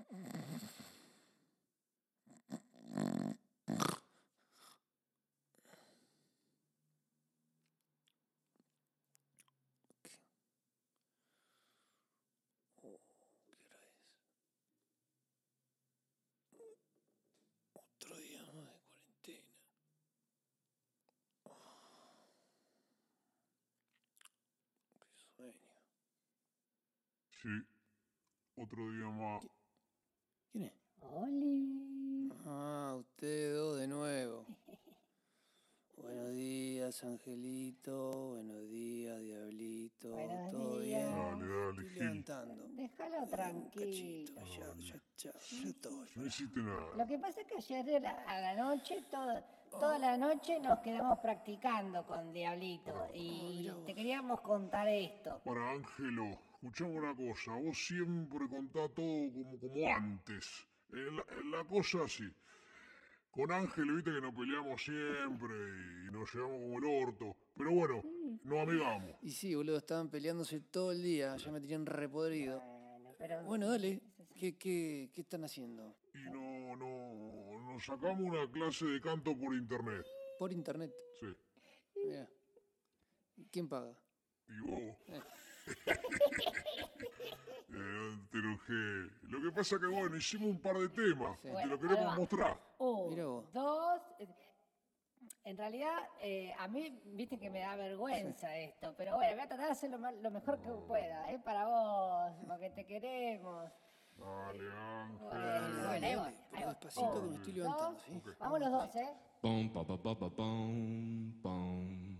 Otro día más de cuarentena, sí, otro día más. ¿Quién es? Oli. Ah, ustedes dos de nuevo. Buenos días, Angelito. Buenos días, Diablito. ¿Todo bien? Dale, dale, Déjalo tranquilo. Ya, ya, ya, ya, ya No hiciste nada. Lo que pasa es que ayer a la noche, toda la noche nos quedamos practicando con Diablito. Oh, y te queríamos contar esto. Para Ángelo escuchame una cosa, vos siempre contá todo como, antes. Eh, eh, la, cosa así. Con Ángel, viste que nos peleamos siempre y nos llevamos como el orto. Pero bueno, nos amigamos. Y sí, boludo, estaban peleándose todo el día, ya me tenían repodrido. Bueno, dale, ¿Qué, qué, están haciendo? Y no, no, nos sacamos una clase de canto por internet. ¿Por internet? Sí. ¿Quién paga? Y vos. Eh. Eh, lo que pasa que, bueno, hicimos un par de temas. y Te lo queremos mostrar. Uno, oh, dos. Eh, en realidad, eh, a mí, viste que me da vergüenza esto, pero bueno, voy a tratar de hacer lo, mejor que pueda, ¿eh? Para vos, porque te queremos. Dale, Ángel. Bueno, Vamos los dos, ¿eh? pum pa, pa, pa,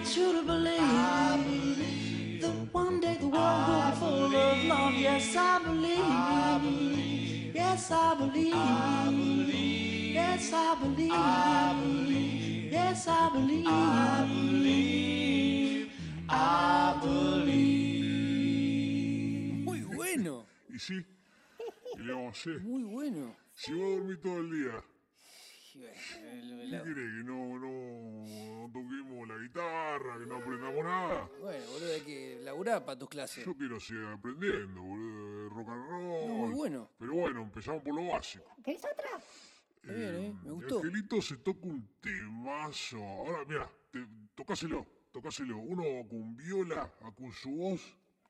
I truly believe, believe that one day the world I will be full of love. Yes, I believe. I believe yes, I believe. believe. Yes, I believe. Yes, I believe. I believe. I believe. Muy bueno. Y sí, y le avancé. Muy bueno. Si voy a dormir todo el día. ¿Qué quiere que no, no? que no aprendamos nada. Bueno, boludo, hay que laburar para tus clases. Yo quiero seguir aprendiendo, boludo, de rock and roll. muy bueno. Pero bueno, empezamos por lo básico. ¿Querés otra? Está bien, eh, me eh, gustó. Angelito se toca un temazo. Ahora, mira, te, tocáselo, tocáselo. Uno con viola, ah, con su voz,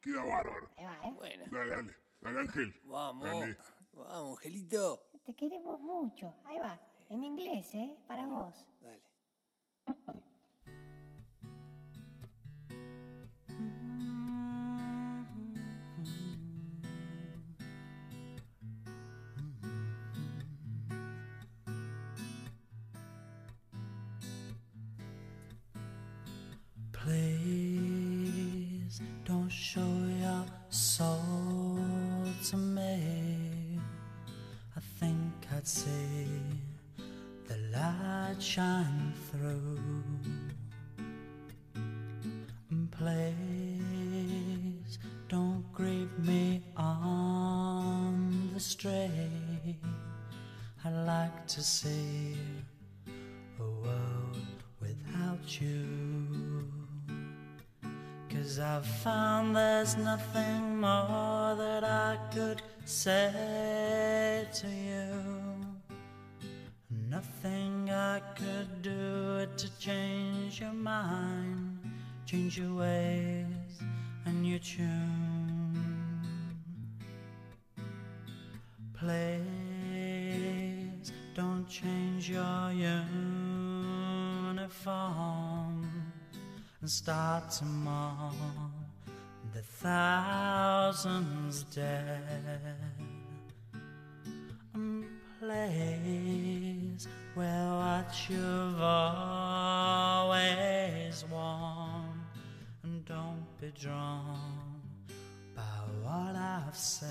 queda bárbaro. Eh. Bueno. Dale, dale, dale, Ángel. Vamos, vamos, Angelito. Te queremos mucho. Ahí va, en inglés, ¿eh? Para vos. Dale. see the light shine through and please don't grieve me on the stray I'd like to see a world without you Cause I've found there's nothing more that I could say to you could do it to change your mind, change your ways and your tune. Please don't change your uniform and start to mourn the thousands dead. And place where that you've always won. and don't be drawn by what I've said.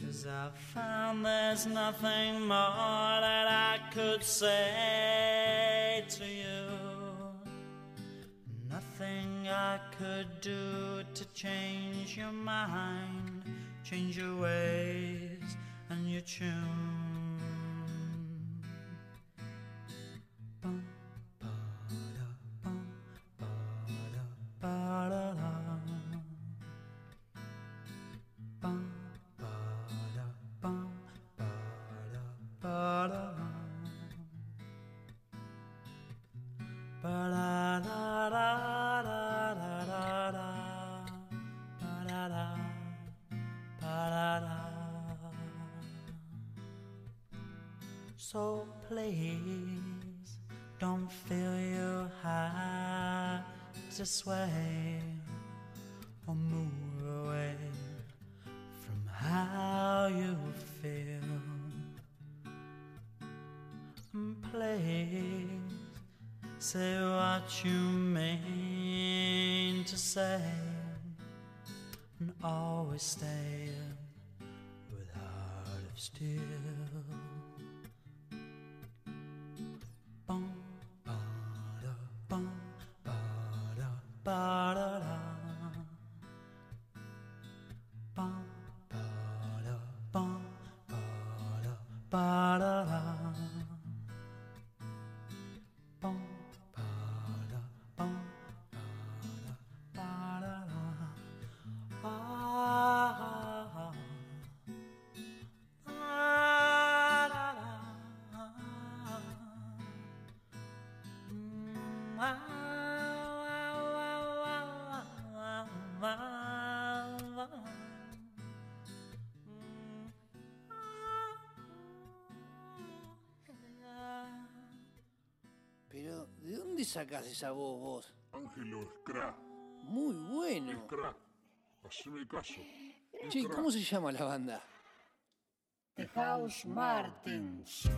Cause I've found there's nothing more that I could say to you, nothing I could do to change your mind, change your ways and your tune. So please don't feel you have to sway or move away from how you feel. Mm, please say what you mean to say and always stay with heart of steel. sacas esa voz vos? Ángelo Scra. Muy bueno. Scra. Haceme caso. Che, ¿cómo se llama la banda? The House Martins.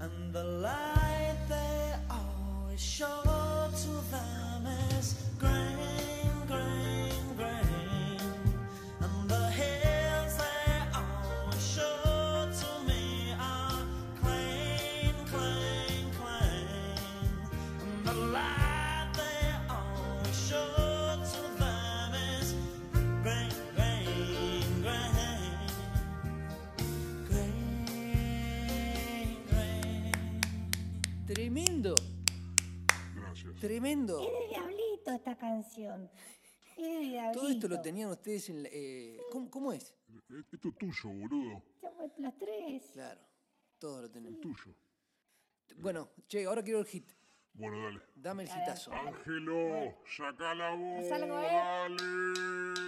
and the light they always show to them. Tremendo. Es de Diablito esta canción. Es Diablito. Todo esto lo tenían ustedes en. La, eh, ¿cómo, es? Eh, esto es tuyo, boludo. Pues, los tres. Claro, Todo lo tenemos. tuyo. Bueno, che, ahora quiero el hit. Bueno, dale. Dame el hitazo. Ángelo, saca la voz. Salgo, ¿eh? Dale.